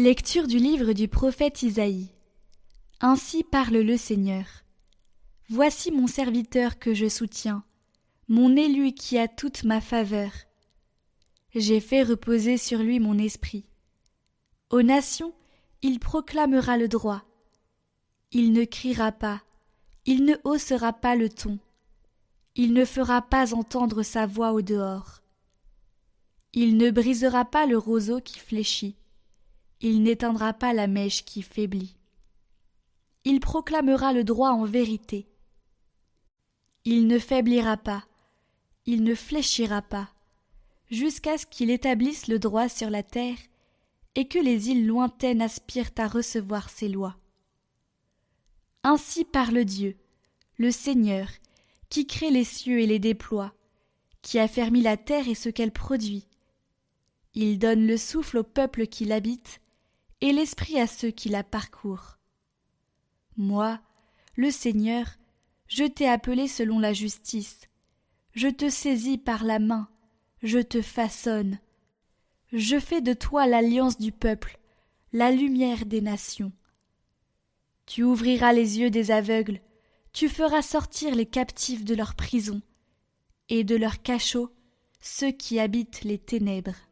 Lecture du livre du prophète Isaïe. Ainsi parle le Seigneur. Voici mon serviteur que je soutiens, mon élu qui a toute ma faveur. J'ai fait reposer sur lui mon esprit. Aux nations, il proclamera le droit. Il ne criera pas, il ne haussera pas le ton, il ne fera pas entendre sa voix au dehors. Il ne brisera pas le roseau qui fléchit il n'éteindra pas la mèche qui faiblit. Il proclamera le droit en vérité. Il ne faiblira pas, il ne fléchira pas, jusqu'à ce qu'il établisse le droit sur la terre et que les îles lointaines aspirent à recevoir ses lois. Ainsi parle Dieu, le Seigneur, qui crée les cieux et les déploie, qui a fermi la terre et ce qu'elle produit. Il donne le souffle au peuple qui l'habite, et l'esprit à ceux qui la parcourent. Moi, le Seigneur, je t'ai appelé selon la justice, je te saisis par la main, je te façonne. Je fais de toi l'alliance du peuple, la lumière des nations. Tu ouvriras les yeux des aveugles, tu feras sortir les captifs de leur prison, et de leurs cachots ceux qui habitent les ténèbres.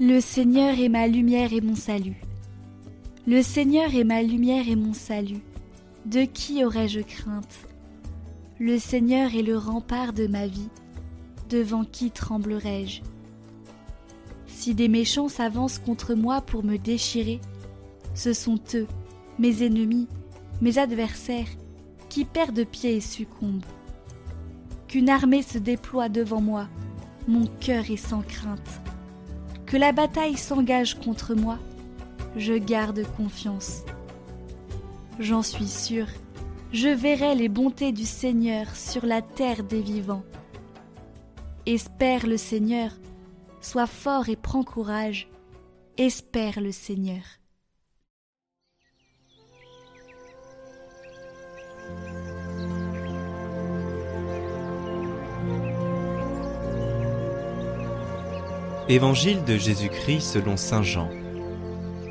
Le Seigneur est ma lumière et mon salut. Le Seigneur est ma lumière et mon salut. De qui aurais-je crainte? Le Seigneur est le rempart de ma vie. Devant qui tremblerais-je Si des méchants s'avancent contre moi pour me déchirer, ce sont eux, mes ennemis, mes adversaires, qui perdent pied et succombent. Qu'une armée se déploie devant moi, mon cœur est sans crainte la bataille s'engage contre moi, je garde confiance. J'en suis sûr, je verrai les bontés du Seigneur sur la terre des vivants. Espère le Seigneur, sois fort et prends courage, espère le Seigneur. Évangile de Jésus-Christ selon Saint Jean.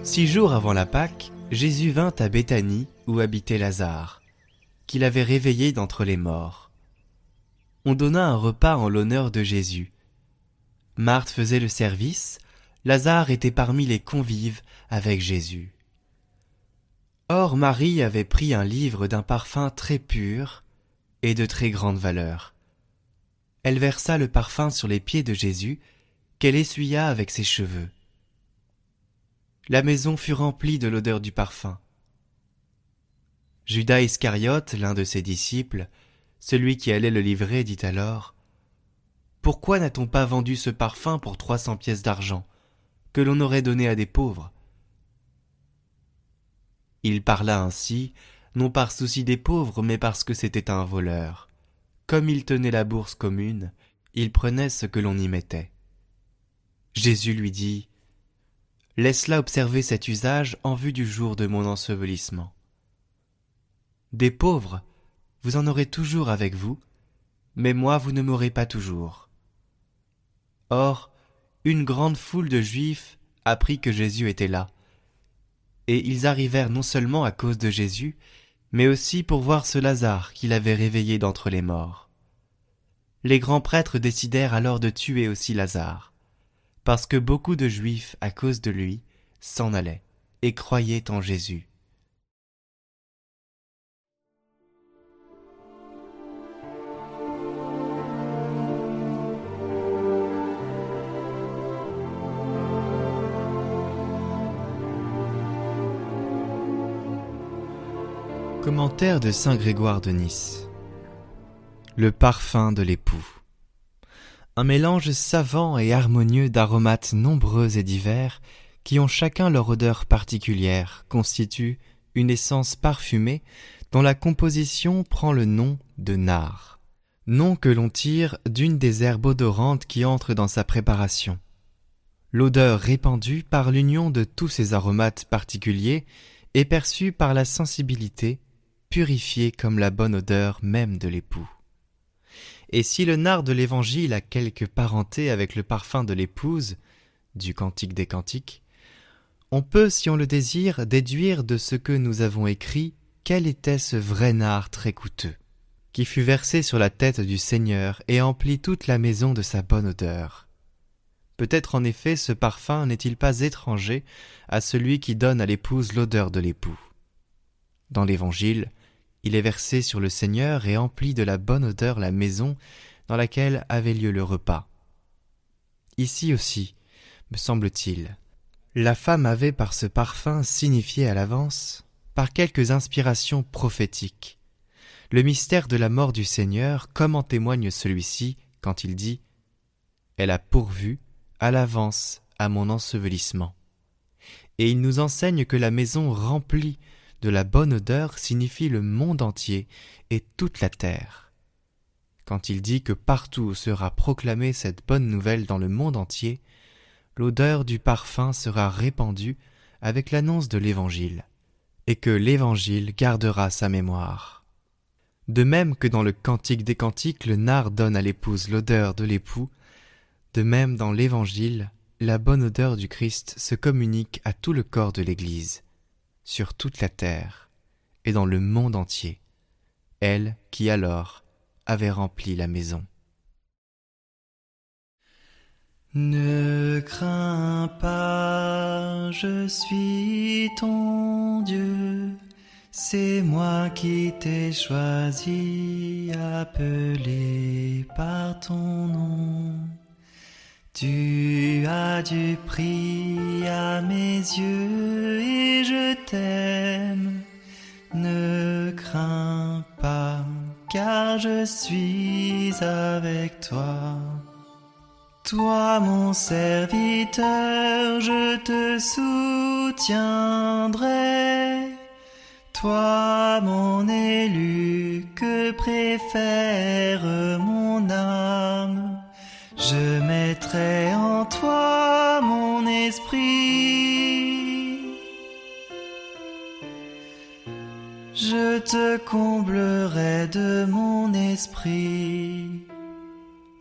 Six jours avant la Pâque, Jésus vint à Béthanie où habitait Lazare, qu'il avait réveillé d'entre les morts. On donna un repas en l'honneur de Jésus. Marthe faisait le service, Lazare était parmi les convives avec Jésus. Or Marie avait pris un livre d'un parfum très pur et de très grande valeur. Elle versa le parfum sur les pieds de Jésus qu'elle essuya avec ses cheveux. La maison fut remplie de l'odeur du parfum. Judas Iscariote, l'un de ses disciples, celui qui allait le livrer, dit alors Pourquoi n'a-t-on pas vendu ce parfum pour trois cents pièces d'argent, que l'on aurait donné à des pauvres? Il parla ainsi, non par souci des pauvres, mais parce que c'était un voleur. Comme il tenait la bourse commune, il prenait ce que l'on y mettait. Jésus lui dit Laisse-la observer cet usage en vue du jour de mon ensevelissement. Des pauvres, vous en aurez toujours avec vous, mais moi vous ne m'aurez pas toujours. Or, une grande foule de Juifs apprit que Jésus était là, et ils arrivèrent non seulement à cause de Jésus, mais aussi pour voir ce Lazare qu'il avait réveillé d'entre les morts. Les grands prêtres décidèrent alors de tuer aussi Lazare parce que beaucoup de Juifs, à cause de lui, s'en allaient et croyaient en Jésus. Commentaire de Saint Grégoire de Nice Le parfum de l'époux un mélange savant et harmonieux d'aromates nombreux et divers, qui ont chacun leur odeur particulière, constitue une essence parfumée dont la composition prend le nom de nard, nom que l'on tire d'une des herbes odorantes qui entrent dans sa préparation. L'odeur répandue par l'union de tous ces aromates particuliers est perçue par la sensibilité, purifié comme la bonne odeur même de l'époux. Et si le nard de l'Évangile a quelque parenté avec le parfum de l'épouse, du Cantique des Cantiques, on peut, si on le désire, déduire de ce que nous avons écrit quel était ce vrai nard très coûteux, qui fut versé sur la tête du Seigneur et emplit toute la maison de sa bonne odeur. Peut-être en effet ce parfum n'est-il pas étranger à celui qui donne à l'épouse l'odeur de l'époux. Dans l'Évangile, il est versé sur le Seigneur et emplit de la bonne odeur la maison dans laquelle avait lieu le repas. Ici aussi, me semble-t-il, la femme avait par ce parfum signifié à l'avance, par quelques inspirations prophétiques, le mystère de la mort du Seigneur, comme en témoigne celui-ci quand il dit Elle a pourvu à l'avance à mon ensevelissement. Et il nous enseigne que la maison remplie de la bonne odeur signifie le monde entier et toute la terre. Quand il dit que partout sera proclamée cette bonne nouvelle dans le monde entier, l'odeur du parfum sera répandue avec l'annonce de l'Évangile, et que l'Évangile gardera sa mémoire. De même que dans le Cantique des Cantiques le nard donne à l'épouse l'odeur de l'époux, de même, dans l'Évangile, la bonne odeur du Christ se communique à tout le corps de l'Église, sur toute la terre et dans le monde entier, elle qui alors avait rempli la maison. Ne crains pas, je suis ton Dieu, c'est moi qui t'ai choisi, appelé par ton nom. Tu as du prix à mes yeux et je t'aime. Ne crains pas, car je suis avec toi. Toi mon serviteur, je te soutiendrai. Toi mon élu, que préfère mon âme? Je mettrai en toi mon esprit. Je te comblerai de mon esprit.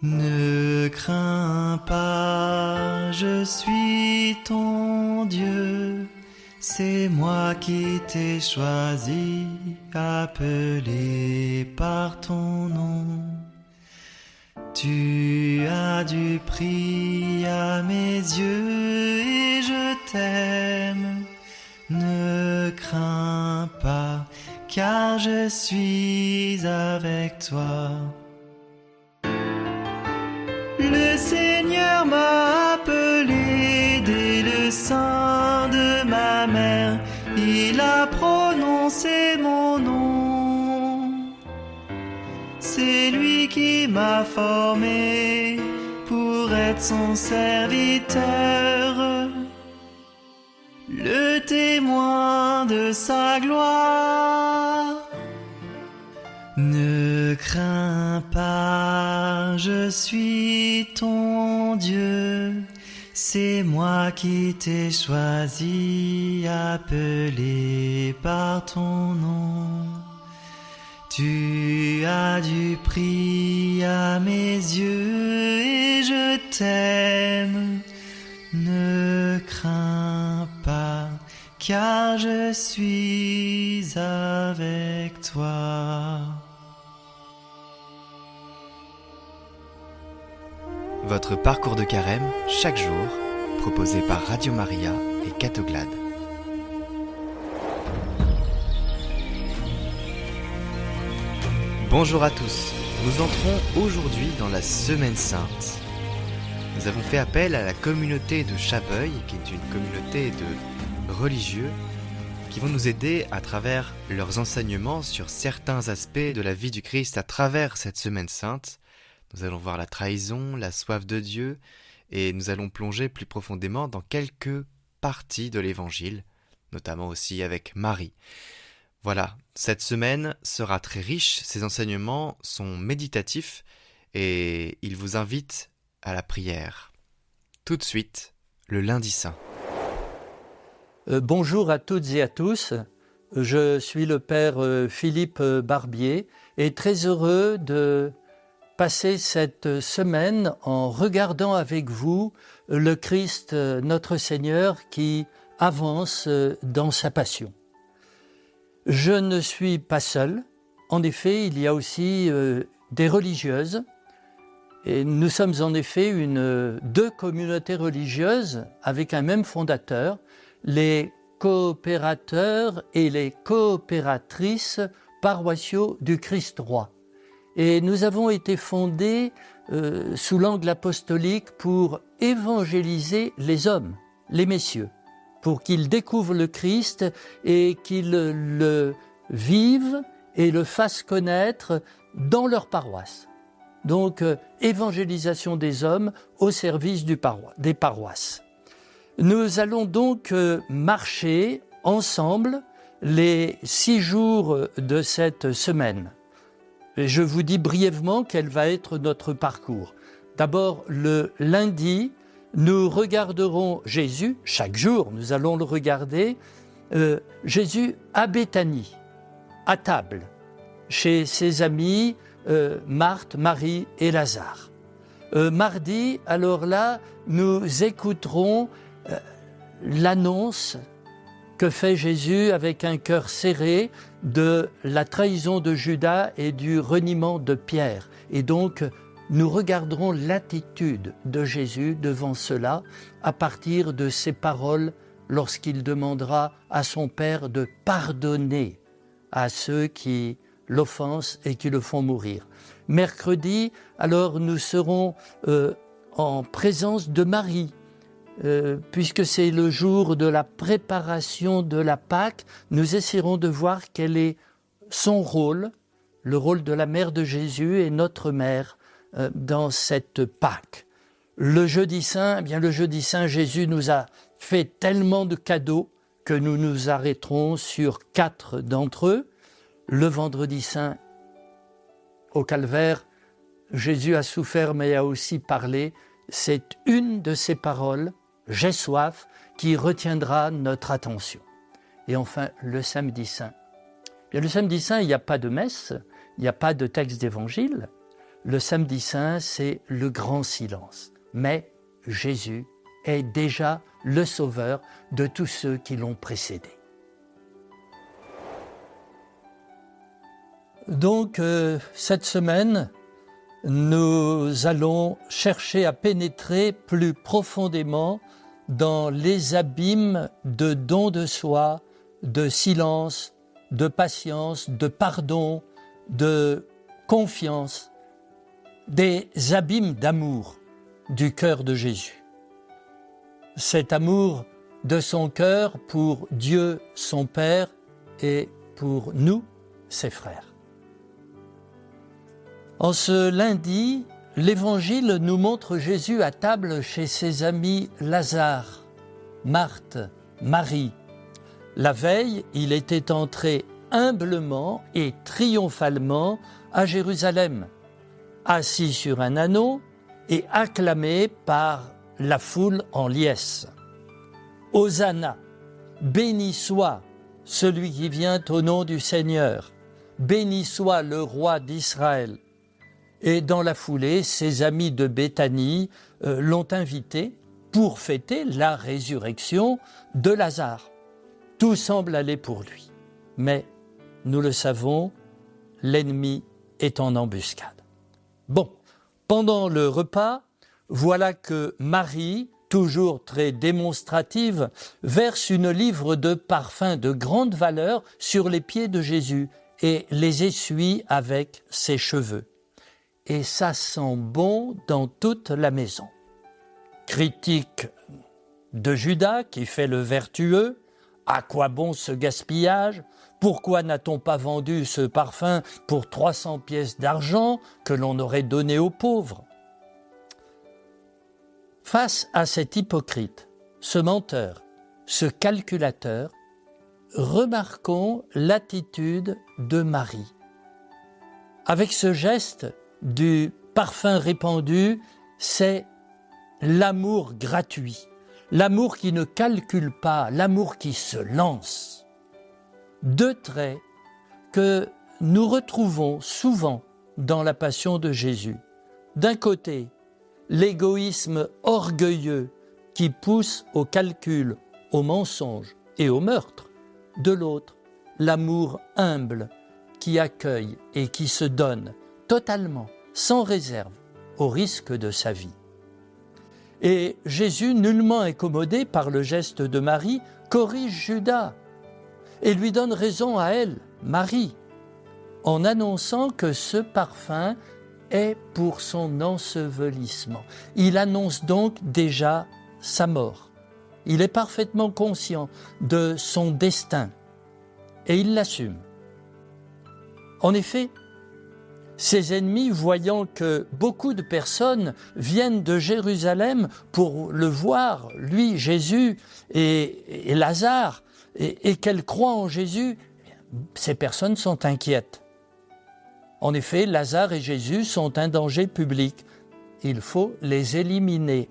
Ne crains pas, je suis ton Dieu. C'est moi qui t'ai choisi, appelé par ton nom. Tu as du prix à mes yeux et je t'aime. Ne crains pas, car je suis avec toi. Le Seigneur m'a appelé dès le sein de ma mère. Il a prononcé mon nom. C'est lui qui m'a formé pour être son serviteur, le témoin de sa gloire. Ne crains pas, je suis ton Dieu, c'est moi qui t'ai choisi, appelé par ton nom. Tu as du prix à mes yeux et je t'aime. Ne crains pas, car je suis avec toi. Votre parcours de carême, chaque jour, proposé par Radio Maria et Catoglade. Bonjour à tous, nous entrons aujourd'hui dans la Semaine Sainte. Nous avons fait appel à la communauté de Chabeuil, qui est une communauté de religieux, qui vont nous aider à travers leurs enseignements sur certains aspects de la vie du Christ à travers cette Semaine Sainte. Nous allons voir la trahison, la soif de Dieu, et nous allons plonger plus profondément dans quelques parties de l'Évangile, notamment aussi avec Marie. Voilà, cette semaine sera très riche, ces enseignements sont méditatifs et ils vous invitent à la prière. Tout de suite, le lundi saint. Euh, bonjour à toutes et à tous. Je suis le Père euh, Philippe euh, Barbier et très heureux de passer cette semaine en regardant avec vous le Christ notre Seigneur qui avance dans sa passion. Je ne suis pas seul. En effet, il y a aussi des religieuses. Et nous sommes en effet une, deux communautés religieuses avec un même fondateur, les coopérateurs et les coopératrices paroissiaux du Christ roi. Et nous avons été fondés euh, sous l'angle apostolique pour évangéliser les hommes, les messieurs, pour qu'ils découvrent le Christ et qu'ils le vivent et le fassent connaître dans leur paroisse. Donc, euh, évangélisation des hommes au service du des paroisses. Nous allons donc euh, marcher ensemble les six jours de cette semaine. je vous dis brièvement quel va être notre parcours. D'abord, le lundi, nous regarderons Jésus, chaque jour nous allons le regarder, euh, Jésus à Béthanie, à table, chez ses amis euh, Marthe, Marie et Lazare. mardi, alors là, nous écouterons euh, l'annonce que fait Jésus avec un cœur serré de la trahison de Judas et du reniement de Pierre. Et donc, nous regarderons l'attitude de Jésus devant cela à partir de ses paroles lorsqu'il demandera à son Père de pardonner à ceux qui l'offensent et qui le font mourir. Mercredi, alors nous serons euh, en présence de Marie, euh, puisque c'est le jour de la préparation de la Pâque, nous essaierons de voir quel est son rôle, le rôle de la mère de Jésus et notre mère dans cette Pâque. Le jeudi saint, eh bien le jeudi saint, Jésus nous a fait tellement de cadeaux que nous nous arrêterons sur quatre d'entre eux. Le vendredi saint, au calvaire, Jésus a souffert mais a aussi parlé. C'est une de ses paroles j'ai soif, qui retiendra notre attention. Et enfin, le samedi saint. le samedi saint, il n'y a pas de messe, il n'y a pas de texte d'évangile. Le samedi saint, c'est le grand silence. Mais Jésus est déjà le sauveur de tous ceux qui l'ont précédé. Donc, euh, cette semaine, nous allons chercher à pénétrer plus profondément dans les abîmes de don de soi, de silence, de patience, de pardon, de confiance, des abîmes d'amour du cœur de Jésus. Cet amour de son cœur pour Dieu son Père et pour nous, ses frères. En ce lundi, l'Évangile nous montre Jésus à table chez ses amis Lazare, Marthe, Marie. La veille, il était entré humblement et triomphalement à Jérusalem, assis sur un anneau et acclamé par la foule en liesse. Hosanna, béni soit celui qui vient au nom du Seigneur, béni soit le roi d'Israël. Et dans la foulée, ses amis de Béthanie euh, l'ont invité pour fêter la résurrection de Lazare. Tout semble aller pour lui. Mais, nous le savons, l'ennemi est en embuscade. Bon, pendant le repas, voilà que Marie, toujours très démonstrative, verse une livre de parfums de grande valeur sur les pieds de Jésus et les essuie avec ses cheveux et ça sent bon dans toute la maison. Critique de Judas qui fait le vertueux, à quoi bon ce gaspillage? Pourquoi n'a-t-on pas vendu ce parfum pour 300 pièces d'argent que l'on aurait donné aux pauvres? Face à cet hypocrite, ce menteur, ce calculateur, remarquons l'attitude de Marie. Avec ce geste, du parfum répandu, c'est l'amour gratuit, l'amour qui ne calcule pas, l'amour qui se lance. deux traits que nous retrouvons souvent dans la passion de Jésus. D'un côté, l'égoïsme orgueilleux qui pousse au calcul, au mensonge et au meurtre. De l'autre, l'amour humble qui accueille et qui se donne totalement, sans réserve, au risque de sa vie. Et Jésus, nullement incommodé par le geste de Marie, corrige Judas et lui donne raison à elle, Marie, en annonçant que ce parfum est pour son ensevelissement. Il annonce donc déjà sa mort. Il est parfaitement conscient de son destin et il l'assume. En effet, ses ennemis, voyant que beaucoup de personnes viennent de Jérusalem pour le voir, lui, Jésus et, Lazare, et, et qu'elles croient en Jésus, ces personnes sont inquiètes. En effet, Lazare et Jésus sont un danger public. Il faut les éliminer.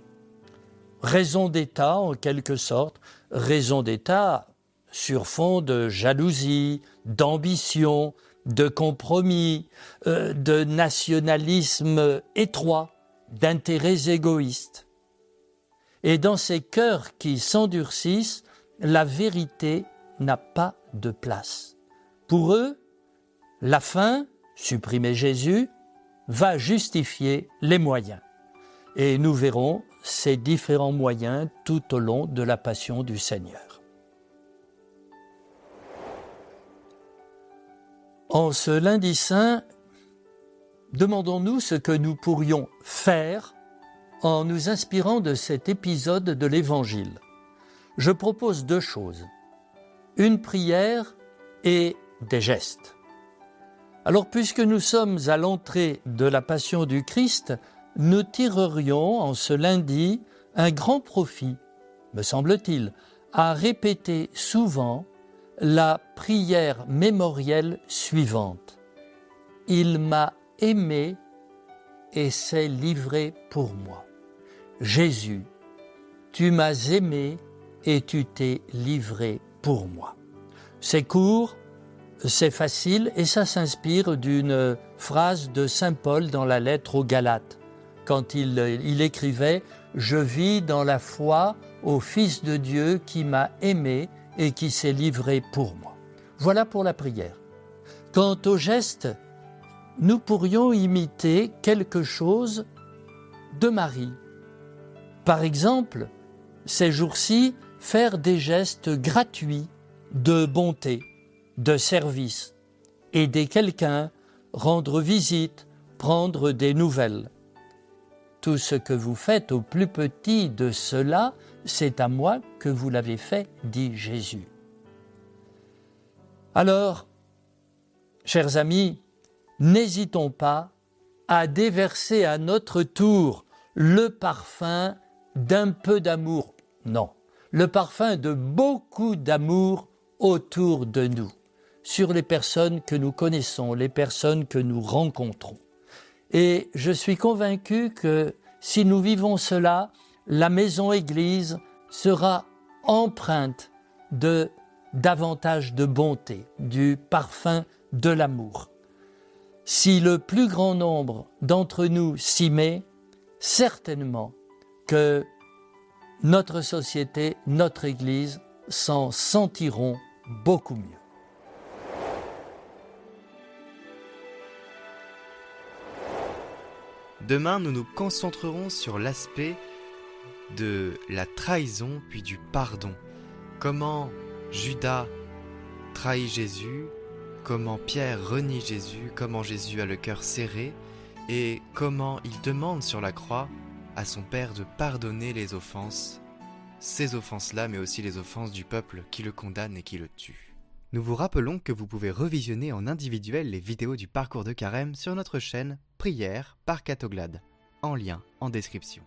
Raison d'État, en quelque sorte, raison d'État sur fond de jalousie, d'ambition, de compromis, euh, de nationalisme étroit, d'intérêts égoïstes. Et dans ces cœurs qui s'endurcissent, la vérité n'a pas de place. Pour eux, la fin, supprimer Jésus, va justifier les moyens. Et nous verrons ces différents moyens tout au long de la passion du Seigneur. En ce lundi saint, demandons-nous ce que nous pourrions faire en nous inspirant de cet épisode de l'Évangile. Je propose deux choses, une prière et des gestes. Alors puisque nous sommes à l'entrée de la Passion du Christ, nous tirerions en ce lundi un grand profit, me semble-t-il, à répéter souvent la prière mémorielle suivante. Il m'a aimé et s'est livré pour moi. Jésus, tu m'as aimé et tu t'es livré pour moi. C'est court, c'est facile et ça s'inspire d'une phrase de Saint Paul dans la lettre aux Galates, quand il, il écrivait Je vis dans la foi au Fils de Dieu qui m'a aimé et qui s'est livré pour moi. Voilà pour la prière. Quant au geste, nous pourrions imiter quelque chose de Marie. Par exemple, ces jours-ci, faire des gestes gratuits de bonté, de service, aider quelqu'un, rendre visite, prendre des nouvelles. Tout ce que vous faites au plus petit de cela c'est à moi que vous l'avez fait, dit Jésus. Alors, chers amis, n'hésitons pas à déverser à notre tour le parfum d'un peu d'amour. Non, le parfum de beaucoup d'amour autour de nous, sur les personnes que nous connaissons, les personnes que nous rencontrons. Et je suis convaincu que si nous vivons cela, la maison Église sera empreinte de davantage de bonté, du parfum de l'amour. Si le plus grand nombre d'entre nous s'y met, certainement que notre société, notre Église s'en sentiront beaucoup mieux. Demain, nous nous concentrerons sur l'aspect de la trahison puis du pardon. Comment Judas trahit Jésus, comment Pierre renie Jésus, comment Jésus a le cœur serré et comment il demande sur la croix à son Père de pardonner les offenses, ces offenses-là, mais aussi les offenses du peuple qui le condamne et qui le tue. Nous vous rappelons que vous pouvez revisionner en individuel les vidéos du parcours de carême sur notre chaîne Prière par Catoglade, en lien en description.